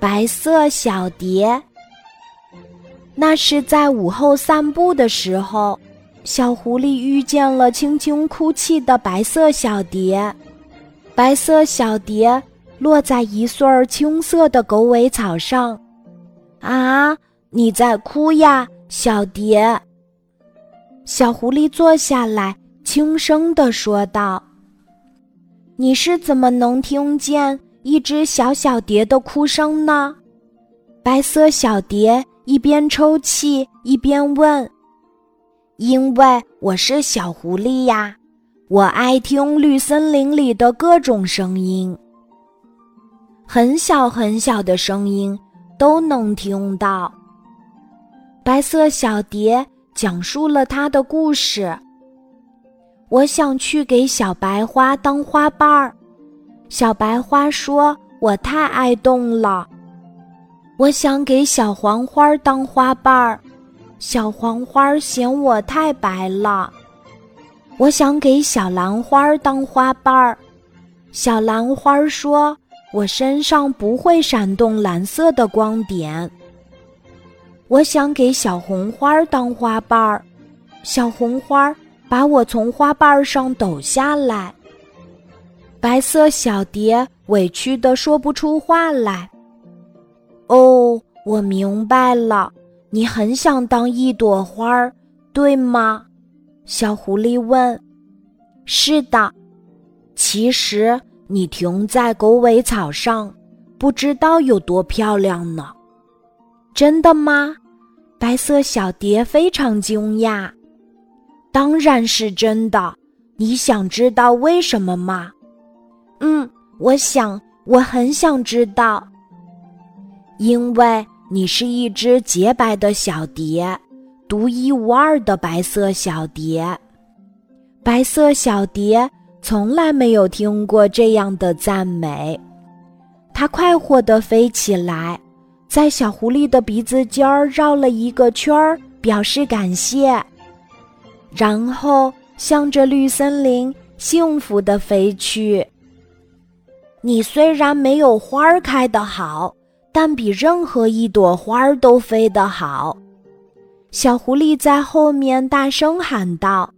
白色小蝶。那是在午后散步的时候，小狐狸遇见了轻轻哭泣的白色小蝶。白色小蝶落在一穗儿青色的狗尾草上。啊，你在哭呀，小蝶？小狐狸坐下来，轻声地说道：“你是怎么能听见一只小小蝶的哭声呢？”白色小蝶一边抽泣一边问：“因为我是小狐狸呀，我爱听绿森林里的各种声音，很小很小的声音都能听到。”白色小蝶讲述了他的故事。我想去给小白花当花瓣儿，小白花说：“我太爱动了。”我想给小黄花当花瓣儿，小黄花嫌我太白了。我想给小兰花当花瓣儿，小兰花说我身上不会闪动蓝色的光点。我想给小红花当花瓣儿，小红花把我从花瓣上抖下来。白色小蝶委屈的说不出话来。哦，我明白了，你很想当一朵花儿，对吗？小狐狸问。是的，其实你停在狗尾草上，不知道有多漂亮呢。真的吗？白色小蝶非常惊讶。当然是真的。你想知道为什么吗？嗯，我想，我很想知道。因为你是一只洁白的小蝶，独一无二的白色小蝶。白色小蝶从来没有听过这样的赞美，它快活地飞起来，在小狐狸的鼻子尖儿绕了一个圈儿，表示感谢，然后向着绿森林幸福地飞去。你虽然没有花儿开得好。但比任何一朵花儿都飞得好，小狐狸在后面大声喊道：“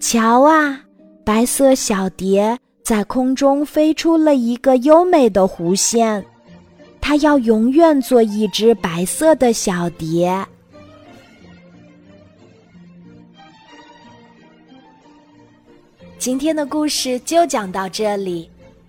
瞧啊，白色小蝶在空中飞出了一个优美的弧线，它要永远做一只白色的小蝶。”今天的故事就讲到这里，